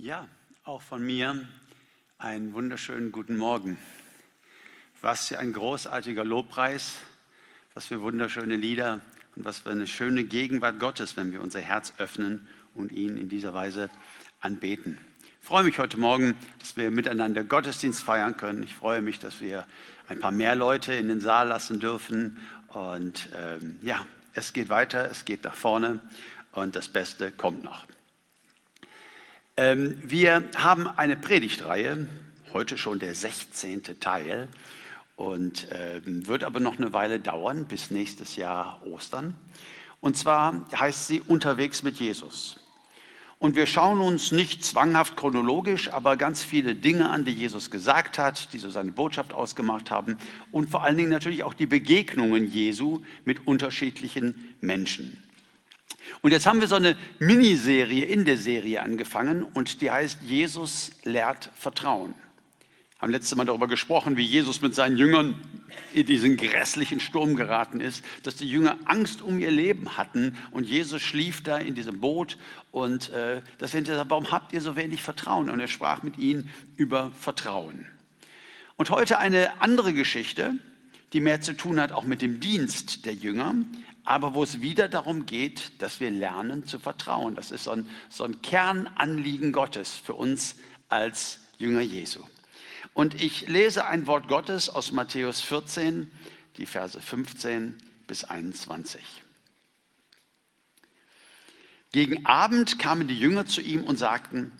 Ja, auch von mir einen wunderschönen guten Morgen. Was für ein großartiger Lobpreis, was für wunderschöne Lieder und was für eine schöne Gegenwart Gottes, wenn wir unser Herz öffnen und ihn in dieser Weise anbeten. Ich freue mich heute Morgen, dass wir miteinander Gottesdienst feiern können. Ich freue mich, dass wir ein paar mehr Leute in den Saal lassen dürfen. Und ähm, ja, es geht weiter, es geht nach vorne und das Beste kommt noch. Ähm, wir haben eine Predigtreihe, heute schon der 16. Teil und ähm, wird aber noch eine Weile dauern bis nächstes Jahr Ostern. Und zwar heißt sie Unterwegs mit Jesus. Und wir schauen uns nicht zwanghaft chronologisch, aber ganz viele Dinge an, die Jesus gesagt hat, die so seine Botschaft ausgemacht haben und vor allen Dingen natürlich auch die Begegnungen Jesu mit unterschiedlichen Menschen. Und jetzt haben wir so eine Miniserie in der Serie angefangen und die heißt Jesus lehrt Vertrauen. Wir haben letztes Mal darüber gesprochen, wie Jesus mit seinen Jüngern in diesen grässlichen Sturm geraten ist, dass die Jünger Angst um ihr Leben hatten und Jesus schlief da in diesem Boot und äh, das sind warum habt ihr so wenig Vertrauen? Und er sprach mit ihnen über Vertrauen. Und heute eine andere Geschichte, die mehr zu tun hat auch mit dem Dienst der Jünger, aber wo es wieder darum geht, dass wir lernen zu vertrauen. Das ist so ein, so ein Kernanliegen Gottes für uns als Jünger Jesu. Und ich lese ein Wort Gottes aus Matthäus 14, die Verse 15 bis 21. Gegen Abend kamen die Jünger zu ihm und sagten,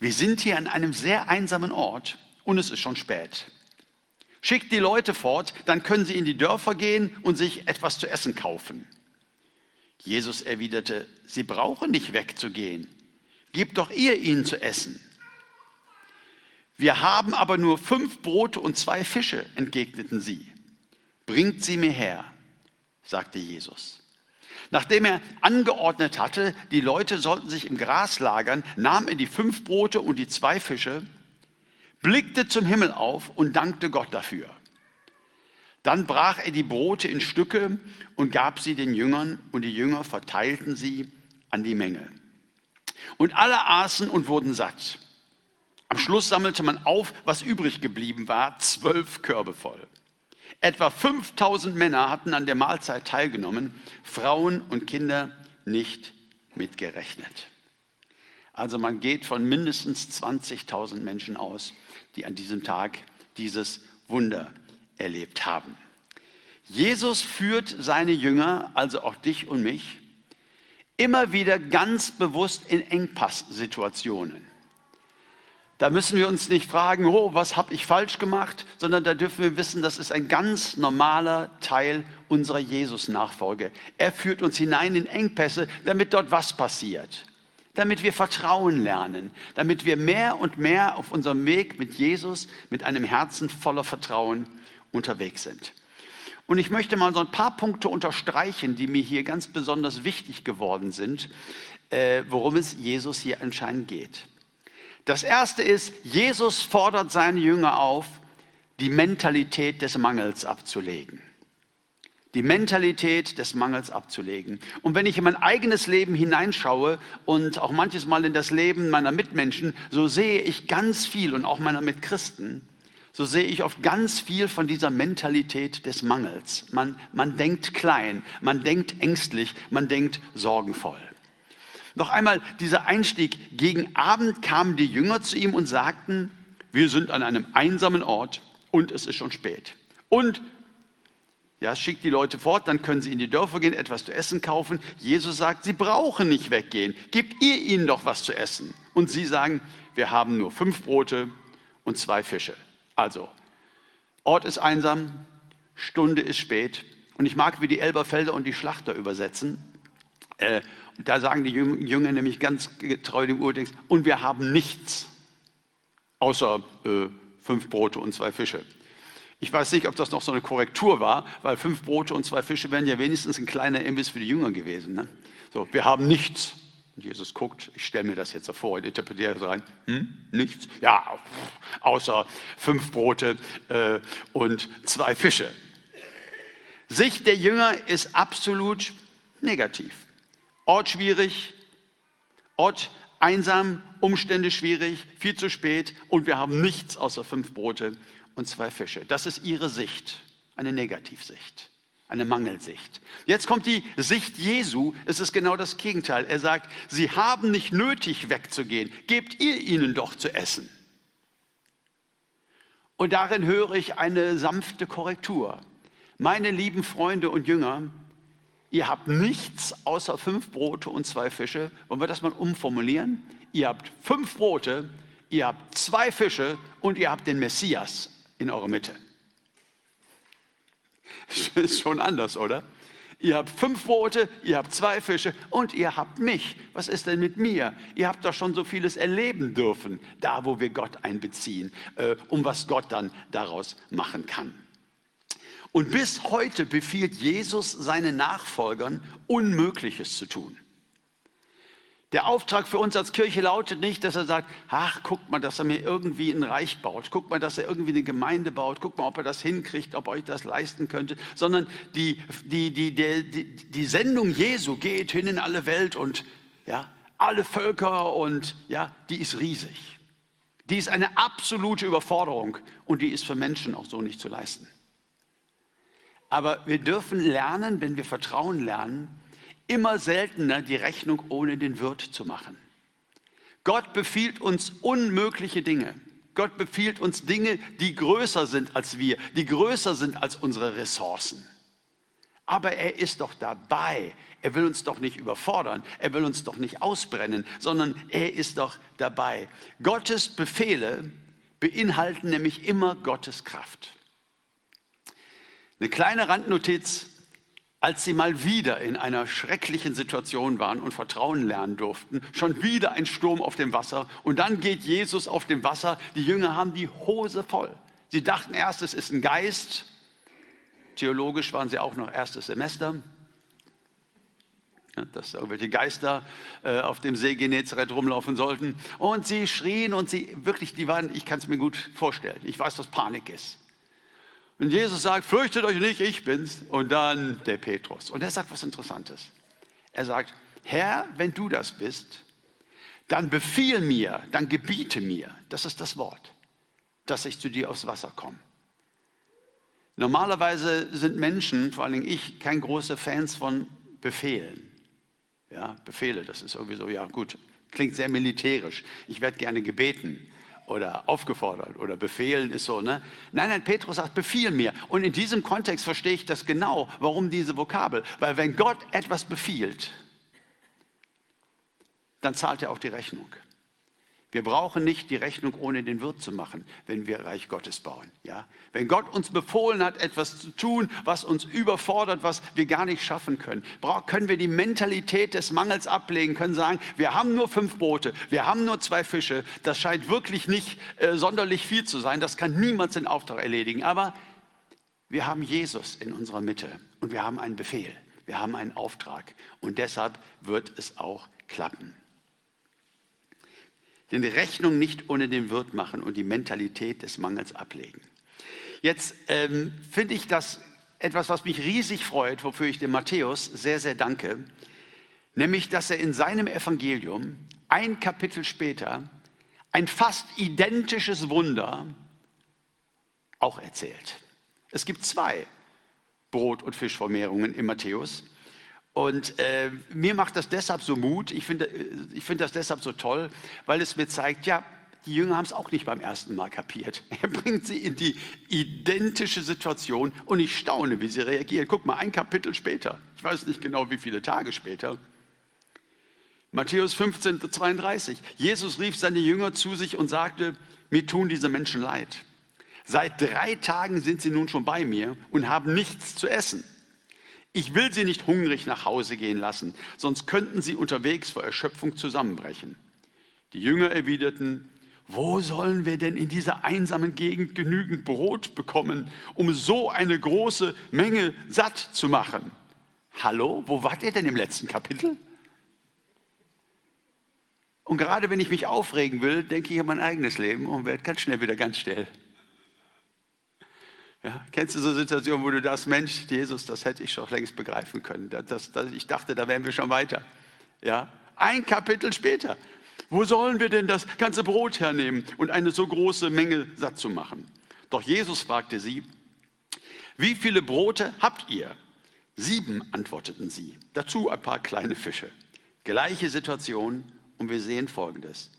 wir sind hier an einem sehr einsamen Ort und es ist schon spät. Schickt die Leute fort, dann können sie in die Dörfer gehen und sich etwas zu essen kaufen. Jesus erwiderte, sie brauchen nicht wegzugehen. Gebt doch ihr ihnen zu essen. Wir haben aber nur fünf Brote und zwei Fische, entgegneten sie. Bringt sie mir her, sagte Jesus. Nachdem er angeordnet hatte, die Leute sollten sich im Gras lagern, nahm er die fünf Brote und die zwei Fische blickte zum Himmel auf und dankte Gott dafür. Dann brach er die Brote in Stücke und gab sie den Jüngern und die Jünger verteilten sie an die Menge. Und alle aßen und wurden satt. Am Schluss sammelte man auf, was übrig geblieben war, zwölf Körbe voll. Etwa 5000 Männer hatten an der Mahlzeit teilgenommen, Frauen und Kinder nicht mitgerechnet. Also man geht von mindestens 20.000 Menschen aus, die an diesem Tag dieses Wunder erlebt haben. Jesus führt seine Jünger, also auch dich und mich, immer wieder ganz bewusst in Engpasssituationen. Da müssen wir uns nicht fragen, oh, was habe ich falsch gemacht, sondern da dürfen wir wissen, das ist ein ganz normaler Teil unserer Jesus-Nachfolge. Er führt uns hinein in Engpässe, damit dort was passiert damit wir Vertrauen lernen, damit wir mehr und mehr auf unserem Weg mit Jesus, mit einem Herzen voller Vertrauen unterwegs sind. Und ich möchte mal so ein paar Punkte unterstreichen, die mir hier ganz besonders wichtig geworden sind, äh, worum es Jesus hier anscheinend geht. Das erste ist, Jesus fordert seine Jünger auf, die Mentalität des Mangels abzulegen die Mentalität des Mangels abzulegen. Und wenn ich in mein eigenes Leben hineinschaue und auch manches Mal in das Leben meiner Mitmenschen, so sehe ich ganz viel und auch meiner Mitchristen, so sehe ich oft ganz viel von dieser Mentalität des Mangels. Man, man denkt klein, man denkt ängstlich, man denkt sorgenvoll. Noch einmal dieser Einstieg. Gegen Abend kamen die Jünger zu ihm und sagten, wir sind an einem einsamen Ort und es ist schon spät. Und ja, schickt die Leute fort, dann können sie in die Dörfer gehen, etwas zu essen kaufen. Jesus sagt, sie brauchen nicht weggehen. Gebt ihr ihnen doch was zu essen. Und sie sagen, wir haben nur fünf Brote und zwei Fische. Also, Ort ist einsam, Stunde ist spät. Und ich mag, wie die Elberfelder und die Schlachter übersetzen. Äh, da sagen die Jünger nämlich ganz getreu dem Urtext, und wir haben nichts außer äh, fünf Brote und zwei Fische. Ich weiß nicht, ob das noch so eine Korrektur war, weil fünf Brote und zwei Fische wären ja wenigstens ein kleiner Imbiss für die Jünger gewesen. Ne? So, wir haben nichts. Und Jesus guckt, ich stelle mir das jetzt so vor und interpretiere das rein. Hm? Nichts? Ja, außer fünf Brote äh, und zwei Fische. Sicht der Jünger ist absolut negativ. Ort schwierig, Ort einsam, Umstände schwierig, viel zu spät und wir haben nichts außer fünf Brote und zwei Fische. Das ist ihre Sicht, eine Negativsicht, eine Mangelsicht. Jetzt kommt die Sicht Jesu, es ist genau das Gegenteil. Er sagt, sie haben nicht nötig wegzugehen, gebt ihr ihnen doch zu essen. Und darin höre ich eine sanfte Korrektur. Meine lieben Freunde und Jünger, ihr habt nichts außer fünf Brote und zwei Fische. Wollen wir das mal umformulieren? Ihr habt fünf Brote, ihr habt zwei Fische und ihr habt den Messias in eurer Mitte. Ist schon anders, oder? Ihr habt fünf Brote, ihr habt zwei Fische und ihr habt mich. Was ist denn mit mir? Ihr habt doch schon so vieles erleben dürfen, da wo wir Gott einbeziehen, äh, um was Gott dann daraus machen kann. Und bis heute befiehlt Jesus seinen Nachfolgern, Unmögliches zu tun. Der Auftrag für uns als Kirche lautet nicht, dass er sagt, ach, guckt mal, dass er mir irgendwie ein Reich baut, guckt mal, dass er irgendwie eine Gemeinde baut, guckt mal, ob er das hinkriegt, ob er euch das leisten könnte, sondern die, die, die, die, die Sendung Jesu geht hin in alle Welt und ja, alle Völker und ja, die ist riesig. Die ist eine absolute Überforderung und die ist für Menschen auch so nicht zu leisten. Aber wir dürfen lernen, wenn wir Vertrauen lernen, immer seltener die Rechnung ohne den Wirt zu machen. Gott befiehlt uns unmögliche Dinge. Gott befiehlt uns Dinge, die größer sind als wir, die größer sind als unsere Ressourcen. Aber er ist doch dabei. Er will uns doch nicht überfordern. Er will uns doch nicht ausbrennen, sondern er ist doch dabei. Gottes Befehle beinhalten nämlich immer Gottes Kraft. Eine kleine Randnotiz als sie mal wieder in einer schrecklichen Situation waren und Vertrauen lernen durften, schon wieder ein Sturm auf dem Wasser und dann geht Jesus auf dem Wasser, die Jünger haben die Hose voll. Sie dachten erst, es ist ein Geist, theologisch waren sie auch noch erstes Semester, dass irgendwelche Geister äh, auf dem See Genezareth rumlaufen sollten. Und sie schrien und sie wirklich, die waren, ich kann es mir gut vorstellen, ich weiß, was Panik ist. Und Jesus sagt, fürchtet euch nicht, ich bin's. Und dann der Petrus. Und er sagt was Interessantes. Er sagt, Herr, wenn du das bist, dann befiehl mir, dann gebiete mir, das ist das Wort, dass ich zu dir aufs Wasser komme. Normalerweise sind Menschen, vor allen Dingen ich, kein großer Fans von Befehlen. Ja, Befehle, das ist irgendwie so, ja gut, klingt sehr militärisch. Ich werde gerne gebeten oder aufgefordert oder befehlen ist so, ne? Nein, nein, Petrus sagt, befiehl mir. Und in diesem Kontext verstehe ich das genau. Warum diese Vokabel? Weil wenn Gott etwas befiehlt, dann zahlt er auch die Rechnung. Wir brauchen nicht die Rechnung ohne den Wirt zu machen, wenn wir Reich Gottes bauen. Ja? Wenn Gott uns befohlen hat, etwas zu tun, was uns überfordert, was wir gar nicht schaffen können, können wir die Mentalität des Mangels ablegen, können sagen, wir haben nur fünf Boote, wir haben nur zwei Fische, das scheint wirklich nicht äh, sonderlich viel zu sein, das kann niemals den Auftrag erledigen, aber wir haben Jesus in unserer Mitte und wir haben einen Befehl, wir haben einen Auftrag und deshalb wird es auch klappen die Rechnung nicht ohne den Wirt machen und die Mentalität des Mangels ablegen. Jetzt ähm, finde ich das etwas, was mich riesig freut, wofür ich dem Matthäus sehr, sehr danke, nämlich, dass er in seinem Evangelium ein Kapitel später ein fast identisches Wunder auch erzählt. Es gibt zwei Brot- und Fischvermehrungen im Matthäus. Und äh, mir macht das deshalb so Mut, ich finde äh, ich find das deshalb so toll, weil es mir zeigt, ja, die Jünger haben es auch nicht beim ersten Mal kapiert. Er bringt sie in die identische Situation und ich staune, wie sie reagieren. Guck mal, ein Kapitel später, ich weiß nicht genau, wie viele Tage später, Matthäus 15, 32. Jesus rief seine Jünger zu sich und sagte, mir tun diese Menschen leid. Seit drei Tagen sind sie nun schon bei mir und haben nichts zu essen. Ich will sie nicht hungrig nach Hause gehen lassen, sonst könnten sie unterwegs vor Erschöpfung zusammenbrechen. Die Jünger erwiderten, wo sollen wir denn in dieser einsamen Gegend genügend Brot bekommen, um so eine große Menge satt zu machen? Hallo, wo wart ihr denn im letzten Kapitel? Und gerade wenn ich mich aufregen will, denke ich an mein eigenes Leben und werde ganz schnell wieder ganz still. Ja, kennst du so Situationen, wo du das, Mensch, Jesus, das hätte ich schon längst begreifen können. Das, das, ich dachte, da wären wir schon weiter. Ja, ein Kapitel später. Wo sollen wir denn das ganze Brot hernehmen und eine so große Menge satt zu machen? Doch Jesus fragte sie, wie viele Brote habt ihr? Sieben, antworteten sie. Dazu ein paar kleine Fische. Gleiche Situation und wir sehen Folgendes.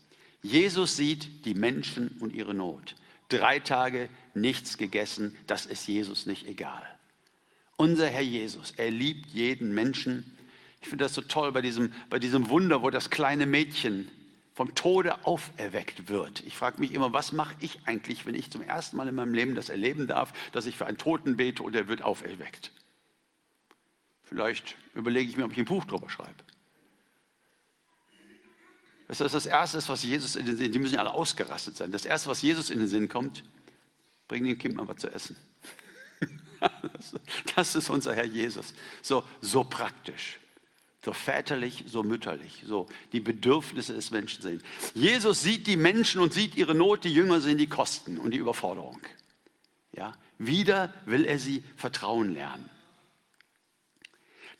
Jesus sieht die Menschen und ihre Not. Drei Tage nichts gegessen, das ist Jesus nicht egal. Unser Herr Jesus, er liebt jeden Menschen. Ich finde das so toll bei diesem, bei diesem Wunder, wo das kleine Mädchen vom Tode auferweckt wird. Ich frage mich immer, was mache ich eigentlich, wenn ich zum ersten Mal in meinem Leben das erleben darf, dass ich für einen Toten bete und er wird auferweckt? Vielleicht überlege ich mir, ob ich ein Buch drüber schreibe. Das ist das Erste, was Jesus in den Sinn, die müssen ja alle ausgerastet sein. Das Erste, was Jesus in den Sinn kommt, bring dem Kind mal was zu essen. Das ist unser Herr Jesus. So, so praktisch. So väterlich, so mütterlich, so die Bedürfnisse des Menschen sehen. Jesus sieht die Menschen und sieht ihre Not, die Jünger sehen die Kosten und die Überforderung. Ja, wieder will er sie vertrauen lernen.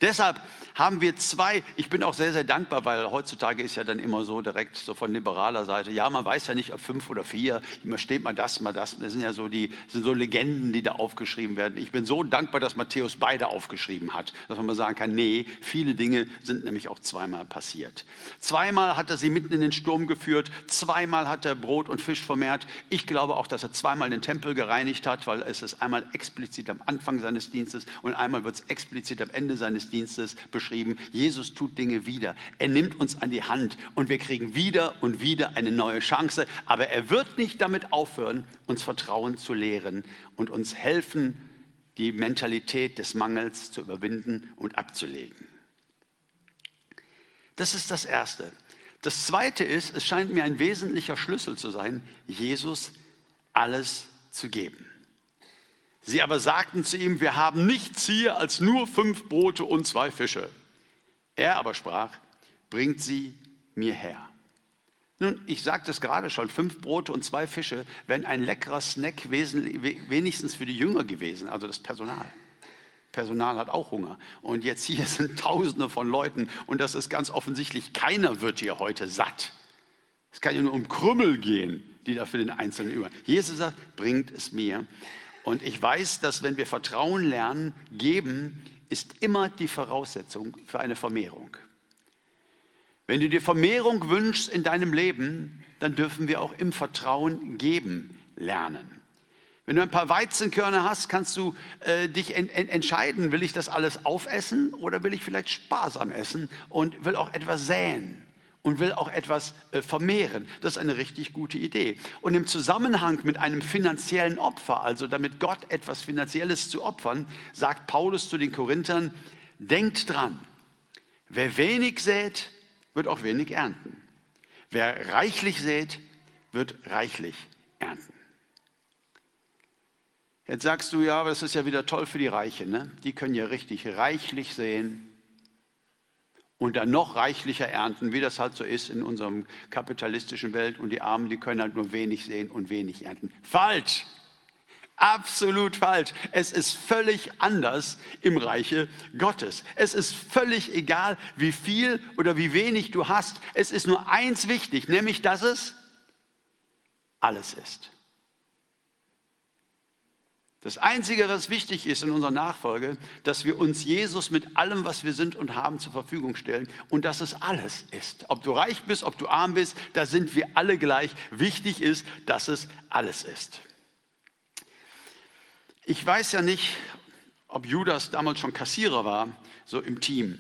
Deshalb haben wir zwei, ich bin auch sehr, sehr dankbar, weil heutzutage ist ja dann immer so direkt so von liberaler Seite, ja, man weiß ja nicht, ob fünf oder vier, immer steht mal das, mal das. Das sind ja so die sind so Legenden, die da aufgeschrieben werden. Ich bin so dankbar, dass Matthäus beide aufgeschrieben hat, dass man mal sagen kann, nee, viele Dinge sind nämlich auch zweimal passiert. Zweimal hat er sie mitten in den Sturm geführt, zweimal hat er Brot und Fisch vermehrt. Ich glaube auch, dass er zweimal den Tempel gereinigt hat, weil es ist einmal explizit am Anfang seines Dienstes und einmal wird es explizit am Ende seines Dienstes beschrieben. Jesus tut Dinge wieder. Er nimmt uns an die Hand und wir kriegen wieder und wieder eine neue Chance. Aber er wird nicht damit aufhören, uns Vertrauen zu lehren und uns helfen, die Mentalität des Mangels zu überwinden und abzulegen. Das ist das Erste. Das Zweite ist, es scheint mir ein wesentlicher Schlüssel zu sein, Jesus alles zu geben. Sie aber sagten zu ihm, wir haben nichts hier als nur fünf Brote und zwei Fische. Er aber sprach, bringt sie mir her. Nun, ich sagte es gerade schon, fünf Brote und zwei Fische wären ein leckerer Snack wenigstens für die Jünger gewesen, also das Personal. Personal hat auch Hunger. Und jetzt hier sind Tausende von Leuten und das ist ganz offensichtlich, keiner wird hier heute satt. Es kann ja nur um Krümmel gehen, die da für den Einzelnen über. Jesus sagt, bringt es mir. Und ich weiß, dass wenn wir Vertrauen lernen, geben ist immer die Voraussetzung für eine Vermehrung. Wenn du dir Vermehrung wünschst in deinem Leben, dann dürfen wir auch im Vertrauen geben lernen. Wenn du ein paar Weizenkörner hast, kannst du äh, dich en en entscheiden, will ich das alles aufessen oder will ich vielleicht sparsam essen und will auch etwas säen und will auch etwas äh, vermehren. Das ist eine richtig gute Idee. Und im Zusammenhang mit einem finanziellen Opfer, also damit Gott etwas Finanzielles zu opfern, sagt Paulus zu den Korinthern, denkt dran, wer wenig sät, wird auch wenig ernten. Wer reichlich sät, wird reichlich ernten. Jetzt sagst du, ja, aber das ist ja wieder toll für die Reichen. Ne? Die können ja richtig reichlich sehen und dann noch reichlicher ernten, wie das halt so ist in unserem kapitalistischen Welt. Und die Armen, die können halt nur wenig sehen und wenig ernten. Falsch! Absolut falsch. Es ist völlig anders im Reiche Gottes. Es ist völlig egal, wie viel oder wie wenig du hast. Es ist nur eins wichtig, nämlich dass es alles ist. Das Einzige, was wichtig ist in unserer Nachfolge, dass wir uns Jesus mit allem, was wir sind und haben, zur Verfügung stellen und dass es alles ist. Ob du reich bist, ob du arm bist, da sind wir alle gleich. Wichtig ist, dass es alles ist. Ich weiß ja nicht, ob Judas damals schon Kassierer war, so im Team.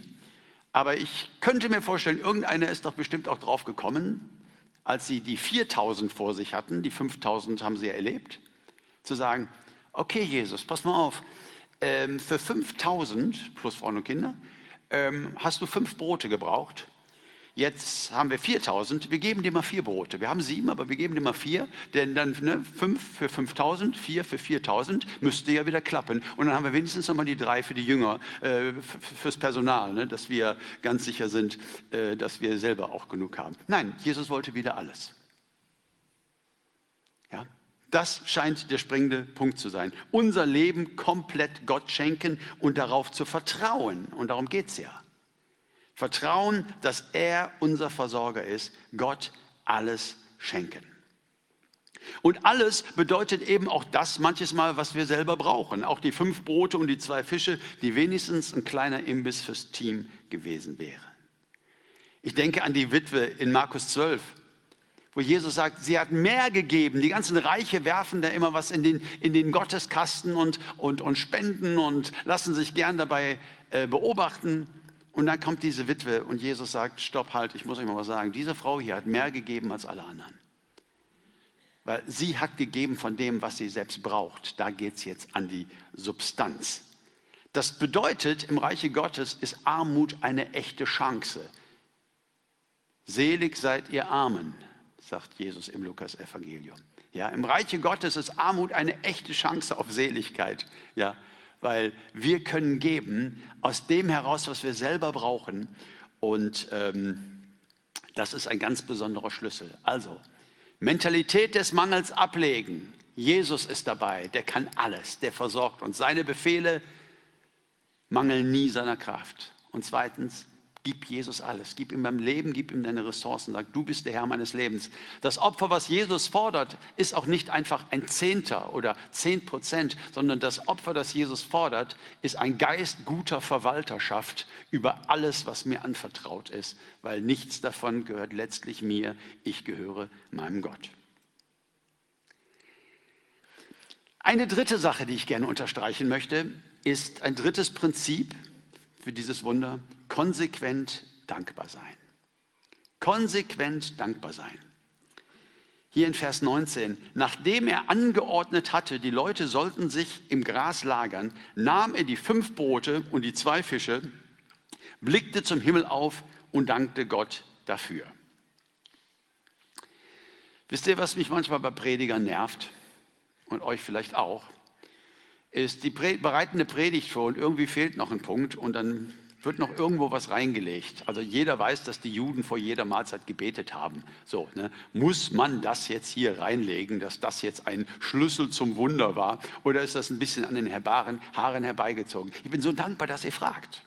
Aber ich könnte mir vorstellen, irgendeiner ist doch bestimmt auch drauf gekommen, als sie die 4000 vor sich hatten, die 5000 haben sie ja erlebt, zu sagen, okay Jesus, pass mal auf, ähm, für 5000 plus Frauen und Kinder ähm, hast du fünf Brote gebraucht. Jetzt haben wir 4000, wir geben dir mal vier Brote. Wir haben sieben, aber wir geben dir mal vier, denn dann ne, fünf für 5000, vier für 4000 müsste ja wieder klappen. Und dann haben wir wenigstens noch mal die drei für die Jünger, äh, fürs Personal, ne, dass wir ganz sicher sind, äh, dass wir selber auch genug haben. Nein, Jesus wollte wieder alles. Das scheint der springende Punkt zu sein. Unser Leben komplett Gott schenken und darauf zu vertrauen. Und darum geht es ja. Vertrauen, dass er unser Versorger ist, Gott alles schenken. Und alles bedeutet eben auch das manches Mal, was wir selber brauchen. Auch die fünf Brote und die zwei Fische, die wenigstens ein kleiner Imbiss fürs Team gewesen wären. Ich denke an die Witwe in Markus 12, wo Jesus sagt, sie hat mehr gegeben. Die ganzen Reiche werfen da immer was in den, in den Gotteskasten und, und, und spenden und lassen sich gern dabei äh, beobachten. Und dann kommt diese Witwe und Jesus sagt, stopp, halt, ich muss euch mal was sagen. Diese Frau hier hat mehr gegeben als alle anderen. Weil sie hat gegeben von dem, was sie selbst braucht. Da geht es jetzt an die Substanz. Das bedeutet, im Reiche Gottes ist Armut eine echte Chance. Selig seid ihr Armen, sagt Jesus im Lukas-Evangelium. Ja, Im Reiche Gottes ist Armut eine echte Chance auf Seligkeit. Ja, weil wir können geben aus dem heraus, was wir selber brauchen. Und ähm, das ist ein ganz besonderer Schlüssel. Also, Mentalität des Mangels ablegen. Jesus ist dabei, der kann alles, der versorgt uns. Seine Befehle mangeln nie seiner Kraft. Und zweitens, Gib Jesus alles. Gib ihm beim Leben, gib ihm deine Ressourcen. Sag, du bist der Herr meines Lebens. Das Opfer, was Jesus fordert, ist auch nicht einfach ein Zehnter oder zehn Prozent, sondern das Opfer, das Jesus fordert, ist ein Geist guter Verwalterschaft über alles, was mir anvertraut ist, weil nichts davon gehört letztlich mir. Ich gehöre meinem Gott. Eine dritte Sache, die ich gerne unterstreichen möchte, ist ein drittes Prinzip, für dieses Wunder? Konsequent dankbar sein. Konsequent dankbar sein. Hier in Vers 19, nachdem er angeordnet hatte, die Leute sollten sich im Gras lagern, nahm er die fünf Brote und die zwei Fische, blickte zum Himmel auf und dankte Gott dafür. Wisst ihr, was mich manchmal bei Predigern nervt und euch vielleicht auch? Ist, die bereiten eine Predigt vor und irgendwie fehlt noch ein Punkt und dann wird noch irgendwo was reingelegt. Also jeder weiß, dass die Juden vor jeder Mahlzeit gebetet haben. So, ne? muss man das jetzt hier reinlegen, dass das jetzt ein Schlüssel zum Wunder war? Oder ist das ein bisschen an den Haaren herbeigezogen? Ich bin so dankbar, dass ihr fragt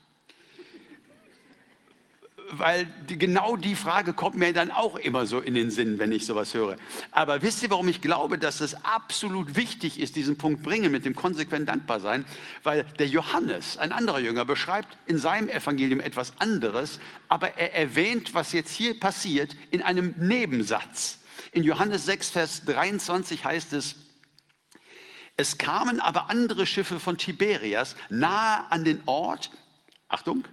weil die, genau die Frage kommt mir dann auch immer so in den Sinn, wenn ich sowas höre. Aber wisst ihr, warum ich glaube, dass es absolut wichtig ist, diesen Punkt bringen mit dem konsequent dankbar sein? Weil der Johannes, ein anderer Jünger, beschreibt in seinem Evangelium etwas anderes, aber er erwähnt, was jetzt hier passiert, in einem Nebensatz. In Johannes 6, Vers 23 heißt es, es kamen aber andere Schiffe von Tiberias nahe an den Ort, Achtung,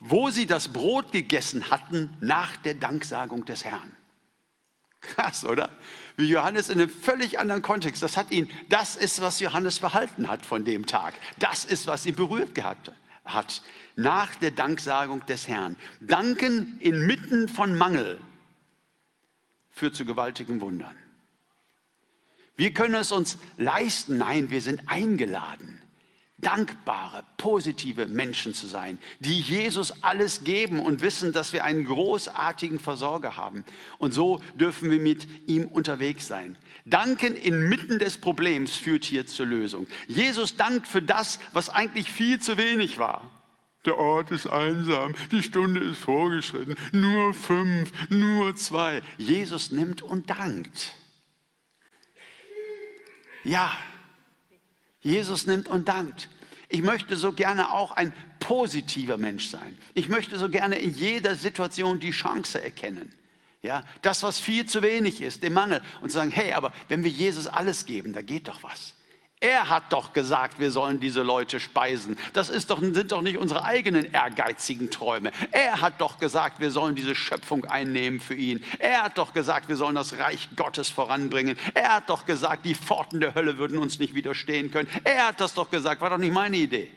wo sie das Brot gegessen hatten nach der Danksagung des Herrn. Krass, oder? Wie Johannes in einem völlig anderen Kontext. Das hat ihn, das ist, was Johannes verhalten hat von dem Tag. Das ist, was ihn berührt gehabt hat. Nach der Danksagung des Herrn. Danken inmitten von Mangel führt zu gewaltigen Wundern. Wir können es uns leisten. Nein, wir sind eingeladen dankbare, positive Menschen zu sein, die Jesus alles geben und wissen, dass wir einen großartigen Versorger haben. Und so dürfen wir mit ihm unterwegs sein. Danken inmitten des Problems führt hier zur Lösung. Jesus dankt für das, was eigentlich viel zu wenig war. Der Ort ist einsam, die Stunde ist vorgeschritten, nur fünf, nur zwei. Jesus nimmt und dankt. Ja, Jesus nimmt und dankt. Ich möchte so gerne auch ein positiver Mensch sein. Ich möchte so gerne in jeder Situation die Chance erkennen. Ja, das, was viel zu wenig ist, den Mangel und sagen, hey, aber wenn wir Jesus alles geben, da geht doch was. Er hat doch gesagt, wir sollen diese Leute speisen. Das doch, sind doch nicht unsere eigenen ehrgeizigen Träume. Er hat doch gesagt, wir sollen diese Schöpfung einnehmen für ihn. Er hat doch gesagt, wir sollen das Reich Gottes voranbringen. Er hat doch gesagt, die Pforten der Hölle würden uns nicht widerstehen können. Er hat das doch gesagt, war doch nicht meine Idee.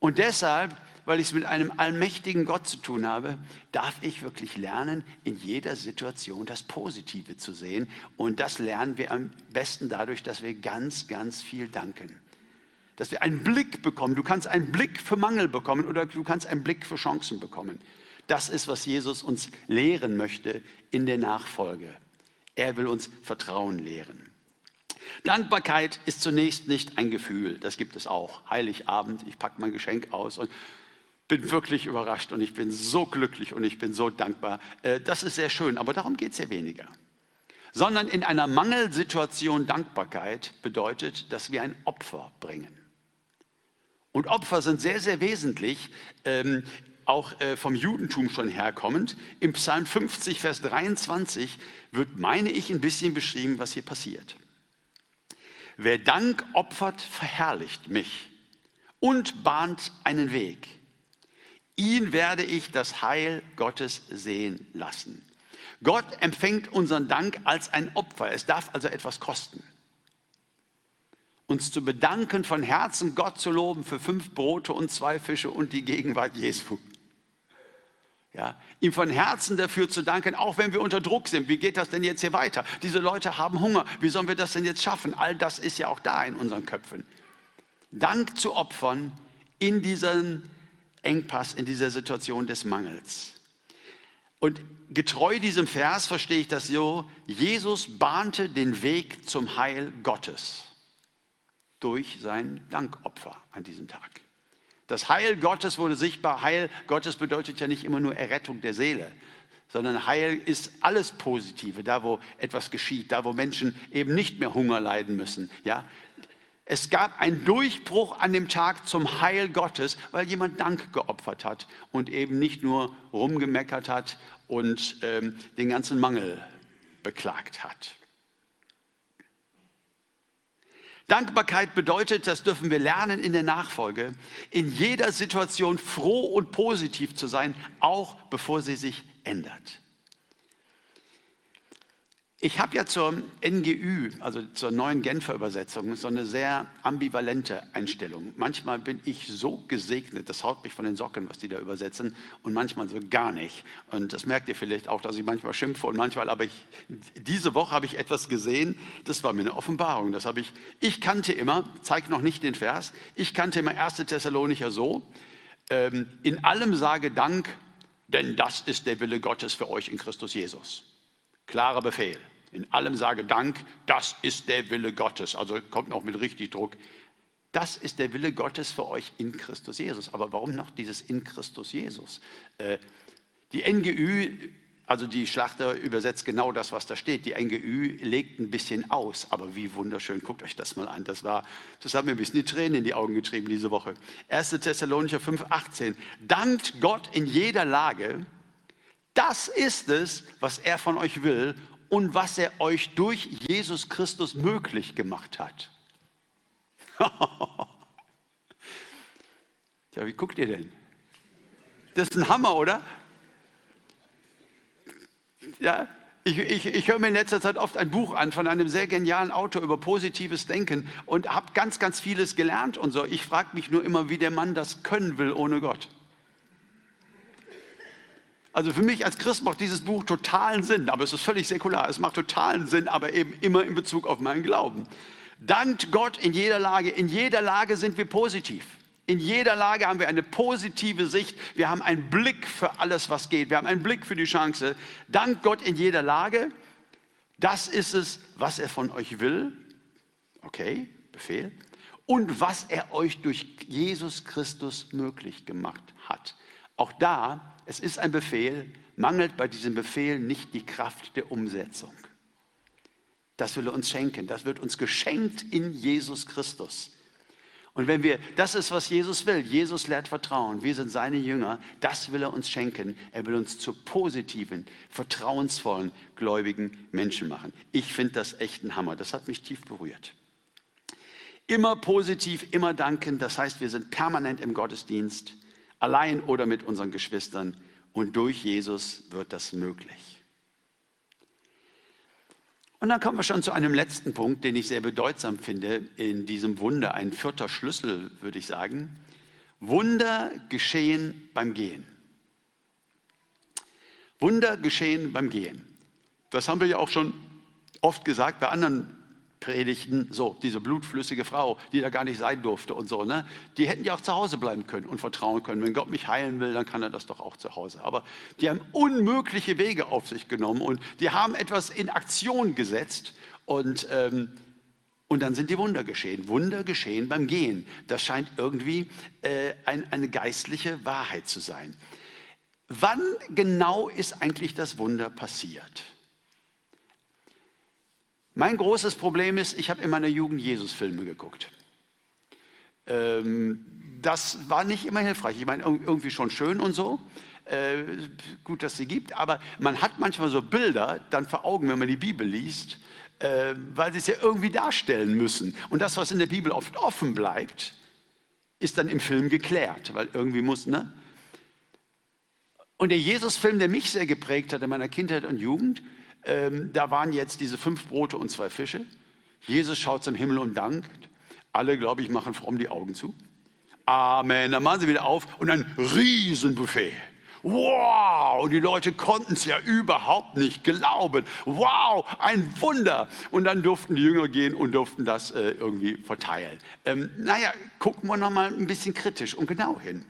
Und deshalb weil ich es mit einem allmächtigen Gott zu tun habe, darf ich wirklich lernen, in jeder Situation das Positive zu sehen. Und das lernen wir am besten dadurch, dass wir ganz, ganz viel danken. Dass wir einen Blick bekommen. Du kannst einen Blick für Mangel bekommen oder du kannst einen Blick für Chancen bekommen. Das ist, was Jesus uns lehren möchte in der Nachfolge. Er will uns Vertrauen lehren. Dankbarkeit ist zunächst nicht ein Gefühl, das gibt es auch. Heiligabend, ich packe mein Geschenk aus und bin wirklich überrascht und ich bin so glücklich und ich bin so dankbar. Äh, das ist sehr schön, aber darum geht es ja weniger. Sondern in einer Mangelsituation Dankbarkeit bedeutet, dass wir ein Opfer bringen. Und Opfer sind sehr, sehr wesentlich, ähm, auch äh, vom Judentum schon herkommend. Im Psalm 50, Vers 23 wird, meine ich, ein bisschen beschrieben, was hier passiert. Wer Dank opfert, verherrlicht mich und bahnt einen Weg. Ihn werde ich das Heil Gottes sehen lassen. Gott empfängt unseren Dank als ein Opfer. Es darf also etwas kosten uns zu bedanken, von Herzen Gott zu loben für fünf Brote und zwei Fische und die Gegenwart Jesu. Ja, ihm von Herzen dafür zu danken, auch wenn wir unter Druck sind. Wie geht das denn jetzt hier weiter? Diese Leute haben Hunger. Wie sollen wir das denn jetzt schaffen? All das ist ja auch da in unseren Köpfen. Dank zu opfern in diesem Engpass, in dieser Situation des Mangels. Und getreu diesem Vers verstehe ich das so, Jesus bahnte den Weg zum Heil Gottes durch sein Dankopfer an diesem Tag. Das Heil Gottes wurde sichtbar. Heil Gottes bedeutet ja nicht immer nur Errettung der Seele, sondern Heil ist alles Positive, da wo etwas geschieht, da wo Menschen eben nicht mehr Hunger leiden müssen. Ja? Es gab einen Durchbruch an dem Tag zum Heil Gottes, weil jemand Dank geopfert hat und eben nicht nur rumgemeckert hat und ähm, den ganzen Mangel beklagt hat. Dankbarkeit bedeutet, das dürfen wir lernen in der Nachfolge, in jeder Situation froh und positiv zu sein, auch bevor sie sich ändert. Ich habe ja zur NGÜ, also zur neuen Genfer Übersetzung, so eine sehr ambivalente Einstellung. Manchmal bin ich so gesegnet, das haut mich von den Socken, was die da übersetzen, und manchmal so gar nicht. Und das merkt ihr vielleicht auch, dass ich manchmal schimpfe und manchmal, aber ich, diese Woche habe ich etwas gesehen, das war mir eine Offenbarung. Das habe ich, ich kannte immer, zeige noch nicht den Vers, ich kannte immer 1. Thessalonicher so, ähm, in allem sage Dank, denn das ist der Wille Gottes für euch in Christus Jesus. Klarer Befehl. In allem sage Dank, das ist der Wille Gottes. Also kommt noch mit richtig Druck. Das ist der Wille Gottes für euch in Christus Jesus. Aber warum noch dieses in Christus Jesus? Äh, die NGÜ, also die Schlachter übersetzt genau das, was da steht. Die NGÜ legt ein bisschen aus, aber wie wunderschön. Guckt euch das mal an. Das war, das hat mir ein bisschen die Tränen in die Augen getrieben diese Woche. 1. Thessalonicher 5,18. Dankt Gott in jeder Lage. Das ist es, was er von euch will und was er euch durch Jesus Christus möglich gemacht hat. ja, wie guckt ihr denn? Das ist ein Hammer, oder? Ja, ich, ich, ich, höre mir in letzter Zeit oft ein Buch an von einem sehr genialen Autor über positives Denken und habe ganz, ganz vieles gelernt und so. Ich frage mich nur immer, wie der Mann das können will ohne Gott. Also für mich als Christ macht dieses Buch totalen Sinn, aber es ist völlig säkular. Es macht totalen Sinn, aber eben immer in Bezug auf meinen Glauben. Dankt Gott in jeder Lage. In jeder Lage sind wir positiv. In jeder Lage haben wir eine positive Sicht. Wir haben einen Blick für alles, was geht. Wir haben einen Blick für die Chance. Dankt Gott in jeder Lage. Das ist es, was er von euch will. Okay, Befehl. Und was er euch durch Jesus Christus möglich gemacht hat. Auch da es ist ein Befehl, mangelt bei diesem Befehl nicht die Kraft der Umsetzung. Das will er uns schenken. Das wird uns geschenkt in Jesus Christus. Und wenn wir, das ist, was Jesus will. Jesus lehrt Vertrauen. Wir sind seine Jünger. Das will er uns schenken. Er will uns zu positiven, vertrauensvollen, gläubigen Menschen machen. Ich finde das echt ein Hammer. Das hat mich tief berührt. Immer positiv, immer danken. Das heißt, wir sind permanent im Gottesdienst allein oder mit unseren Geschwistern. Und durch Jesus wird das möglich. Und dann kommen wir schon zu einem letzten Punkt, den ich sehr bedeutsam finde in diesem Wunder. Ein vierter Schlüssel, würde ich sagen. Wunder geschehen beim Gehen. Wunder geschehen beim Gehen. Das haben wir ja auch schon oft gesagt bei anderen Predigten, so, diese blutflüssige Frau, die da gar nicht sein durfte und so, ne? Die hätten ja auch zu Hause bleiben können und vertrauen können. Wenn Gott mich heilen will, dann kann er das doch auch zu Hause. Aber die haben unmögliche Wege auf sich genommen und die haben etwas in Aktion gesetzt und, ähm, Und dann sind die Wunder geschehen. Wunder geschehen beim Gehen. Das scheint irgendwie äh, ein, eine geistliche Wahrheit zu sein. Wann genau ist eigentlich das Wunder passiert? Mein großes Problem ist, ich habe in meiner Jugend Jesus-Filme geguckt. Ähm, das war nicht immer hilfreich. Ich meine, irgendwie schon schön und so. Äh, gut, dass sie gibt, aber man hat manchmal so Bilder dann vor Augen, wenn man die Bibel liest, äh, weil sie es ja irgendwie darstellen müssen. Und das, was in der Bibel oft offen bleibt, ist dann im Film geklärt, weil irgendwie muss, ne? Und der Jesus-Film, der mich sehr geprägt hat in meiner Kindheit und Jugend, ähm, da waren jetzt diese fünf Brote und zwei Fische. Jesus schaut zum Himmel und dankt. Alle, glaube ich, machen fromm die Augen zu. Amen. Dann machen sie wieder auf und ein Riesenbuffet. Wow, und die Leute konnten es ja überhaupt nicht glauben. Wow, ein Wunder. Und dann durften die Jünger gehen und durften das äh, irgendwie verteilen. Ähm, naja, gucken wir nochmal ein bisschen kritisch und genau hin.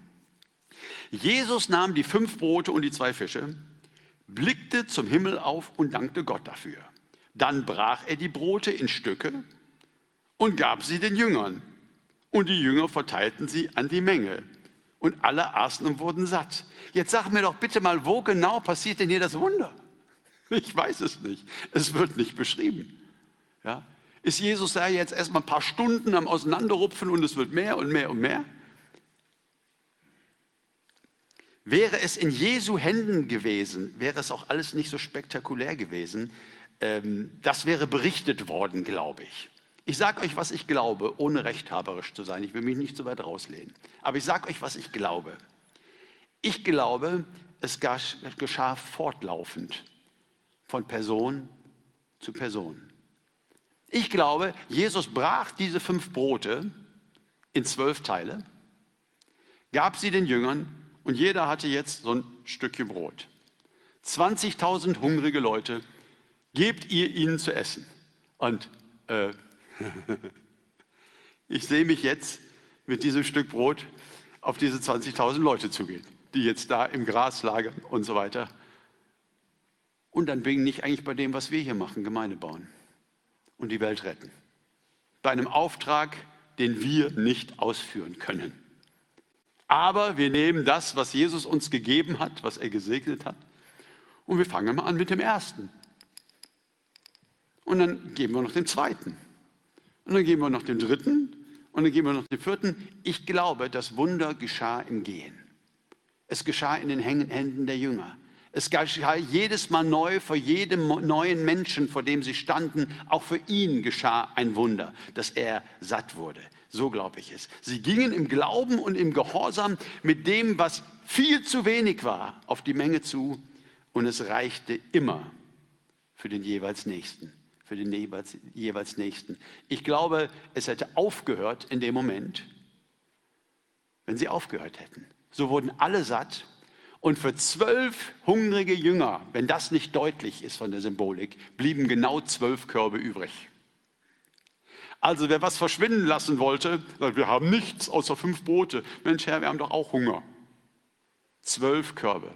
Jesus nahm die fünf Brote und die zwei Fische blickte zum Himmel auf und dankte Gott dafür. Dann brach er die Brote in Stücke und gab sie den Jüngern. Und die Jünger verteilten sie an die Menge. Und alle aßen und wurden satt. Jetzt sag mir doch bitte mal, wo genau passiert denn hier das Wunder? Ich weiß es nicht. Es wird nicht beschrieben. Ja? Ist Jesus da jetzt erstmal ein paar Stunden am Auseinanderrupfen und es wird mehr und mehr und mehr? Wäre es in Jesu Händen gewesen, wäre es auch alles nicht so spektakulär gewesen. Ähm, das wäre berichtet worden, glaube ich. Ich sage euch, was ich glaube, ohne rechthaberisch zu sein. Ich will mich nicht so weit rauslehnen. Aber ich sage euch, was ich glaube. Ich glaube, es geschah fortlaufend von Person zu Person. Ich glaube, Jesus brach diese fünf Brote in zwölf Teile, gab sie den Jüngern und jeder hatte jetzt so ein Stückchen Brot. 20.000 hungrige Leute, gebt ihr ihnen zu essen. Und äh, ich sehe mich jetzt mit diesem Stück Brot auf diese 20.000 Leute zugehen, die jetzt da im Gras lagern und so weiter. Und dann bin ich eigentlich bei dem, was wir hier machen, Gemeinde bauen und die Welt retten. Bei einem Auftrag, den wir nicht ausführen können. Aber wir nehmen das, was Jesus uns gegeben hat, was er gesegnet hat, und wir fangen mal an mit dem ersten. Und dann geben wir noch den zweiten. Und dann geben wir noch den dritten. Und dann geben wir noch den vierten. Ich glaube, das Wunder geschah im Gehen. Es geschah in den Händen der Jünger. Es geschah jedes Mal neu vor jedem neuen Menschen, vor dem sie standen. Auch für ihn geschah ein Wunder, dass er satt wurde. So glaube ich es. Sie gingen im Glauben und im Gehorsam mit dem, was viel zu wenig war, auf die Menge zu und es reichte immer für den jeweils Nächsten, für den jeweils, jeweils Nächsten. Ich glaube, es hätte aufgehört in dem Moment, wenn sie aufgehört hätten. So wurden alle satt und für zwölf hungrige Jünger, wenn das nicht deutlich ist von der Symbolik, blieben genau zwölf Körbe übrig. Also wer was verschwinden lassen wollte, sagt, wir haben nichts außer fünf Brote. Mensch, Herr, wir haben doch auch Hunger. Zwölf Körbe,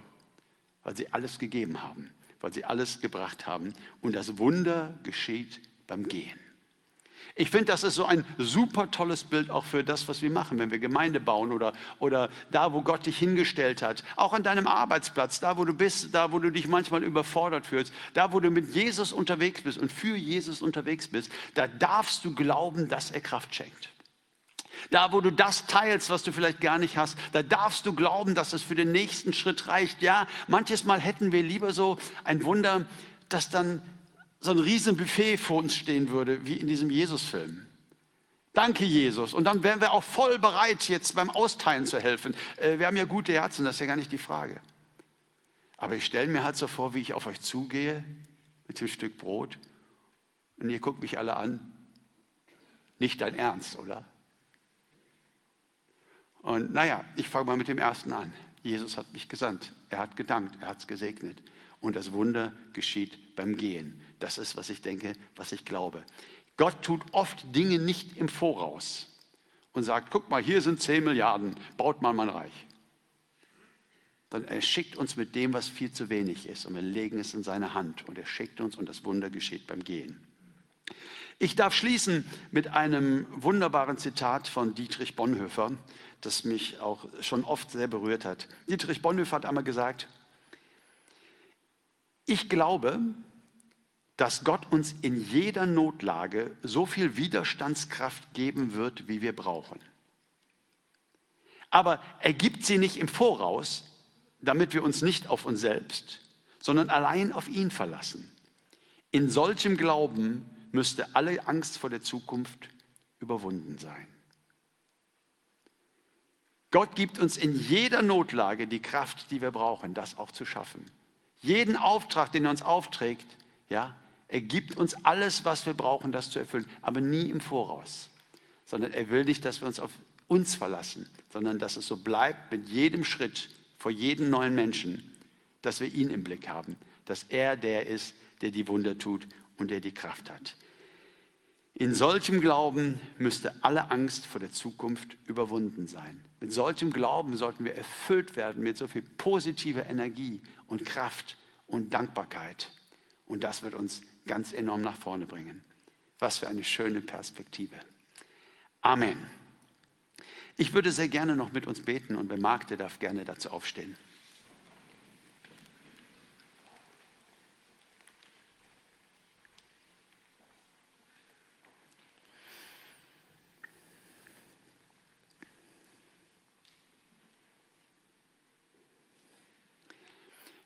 weil sie alles gegeben haben, weil sie alles gebracht haben. Und das Wunder geschieht beim Gehen. Ich finde, das ist so ein super tolles Bild auch für das, was wir machen, wenn wir Gemeinde bauen oder, oder da, wo Gott dich hingestellt hat. Auch an deinem Arbeitsplatz, da, wo du bist, da, wo du dich manchmal überfordert fühlst, da, wo du mit Jesus unterwegs bist und für Jesus unterwegs bist, da darfst du glauben, dass er Kraft schenkt. Da, wo du das teilst, was du vielleicht gar nicht hast, da darfst du glauben, dass es für den nächsten Schritt reicht. Ja, manches Mal hätten wir lieber so ein Wunder, das dann so ein riesen Buffet vor uns stehen würde, wie in diesem Jesus-Film. Danke, Jesus. Und dann wären wir auch voll bereit, jetzt beim Austeilen zu helfen. Äh, wir haben ja gute Herzen, das ist ja gar nicht die Frage. Aber ich stelle mir halt so vor, wie ich auf euch zugehe mit dem Stück Brot und ihr guckt mich alle an. Nicht dein Ernst, oder? Und naja, ich fange mal mit dem ersten an. Jesus hat mich gesandt. Er hat gedankt, er hat es gesegnet. Und das Wunder geschieht beim Gehen. Das ist, was ich denke, was ich glaube. Gott tut oft Dinge nicht im Voraus und sagt, guck mal, hier sind 10 Milliarden, baut mal mein Reich. Dann er schickt uns mit dem, was viel zu wenig ist und wir legen es in seine Hand und er schickt uns und das Wunder geschieht beim Gehen. Ich darf schließen mit einem wunderbaren Zitat von Dietrich Bonhoeffer, das mich auch schon oft sehr berührt hat. Dietrich Bonhoeffer hat einmal gesagt, ich glaube, dass Gott uns in jeder Notlage so viel Widerstandskraft geben wird, wie wir brauchen. Aber er gibt sie nicht im Voraus, damit wir uns nicht auf uns selbst, sondern allein auf ihn verlassen. In solchem Glauben müsste alle Angst vor der Zukunft überwunden sein. Gott gibt uns in jeder Notlage die Kraft, die wir brauchen, das auch zu schaffen. Jeden Auftrag, den er uns aufträgt, ja, er gibt uns alles, was wir brauchen, das zu erfüllen, aber nie im Voraus, sondern er will nicht, dass wir uns auf uns verlassen, sondern dass es so bleibt mit jedem Schritt vor jedem neuen Menschen, dass wir ihn im Blick haben, dass er der ist, der die Wunder tut und der die Kraft hat. In solchem Glauben müsste alle Angst vor der Zukunft überwunden sein. Mit solchem Glauben sollten wir erfüllt werden mit so viel positiver Energie und Kraft und Dankbarkeit. Und das wird uns ganz enorm nach vorne bringen. Was für eine schöne Perspektive. Amen. Ich würde sehr gerne noch mit uns beten und wer mag, der darf gerne dazu aufstehen.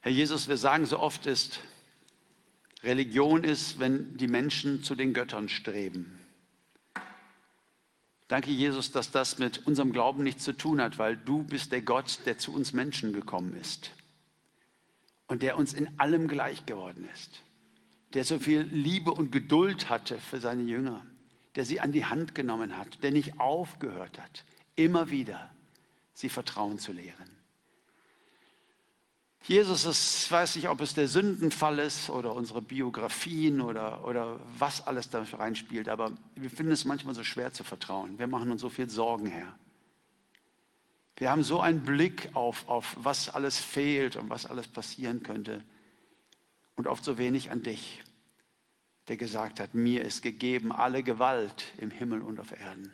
Herr Jesus, wir sagen so oft ist, Religion ist, wenn die Menschen zu den Göttern streben. Danke, Jesus, dass das mit unserem Glauben nichts zu tun hat, weil du bist der Gott, der zu uns Menschen gekommen ist und der uns in allem gleich geworden ist, der so viel Liebe und Geduld hatte für seine Jünger, der sie an die Hand genommen hat, der nicht aufgehört hat, immer wieder sie Vertrauen zu lehren. Jesus, ich weiß nicht, ob es der Sündenfall ist oder unsere Biografien oder, oder was alles da reinspielt, aber wir finden es manchmal so schwer zu vertrauen. Wir machen uns so viel Sorgen, Herr. Wir haben so einen Blick auf, auf was alles fehlt und was alles passieren könnte und oft so wenig an dich, der gesagt hat, mir ist gegeben alle Gewalt im Himmel und auf Erden.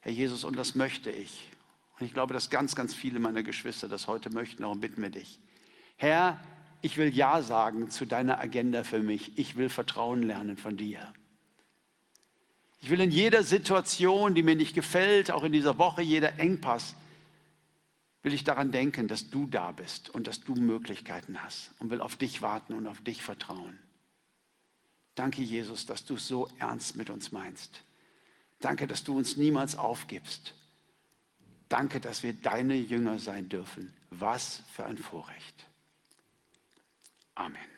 Herr Jesus, und das möchte ich. Und ich glaube, dass ganz, ganz viele meiner Geschwister das heute möchten. Darum bitten wir dich. Herr, ich will Ja sagen zu deiner Agenda für mich. Ich will Vertrauen lernen von dir. Ich will in jeder Situation, die mir nicht gefällt, auch in dieser Woche, jeder Engpass, will ich daran denken, dass du da bist und dass du Möglichkeiten hast und will auf dich warten und auf dich vertrauen. Danke, Jesus, dass du es so ernst mit uns meinst. Danke, dass du uns niemals aufgibst. Danke, dass wir deine Jünger sein dürfen. Was für ein Vorrecht. Amen.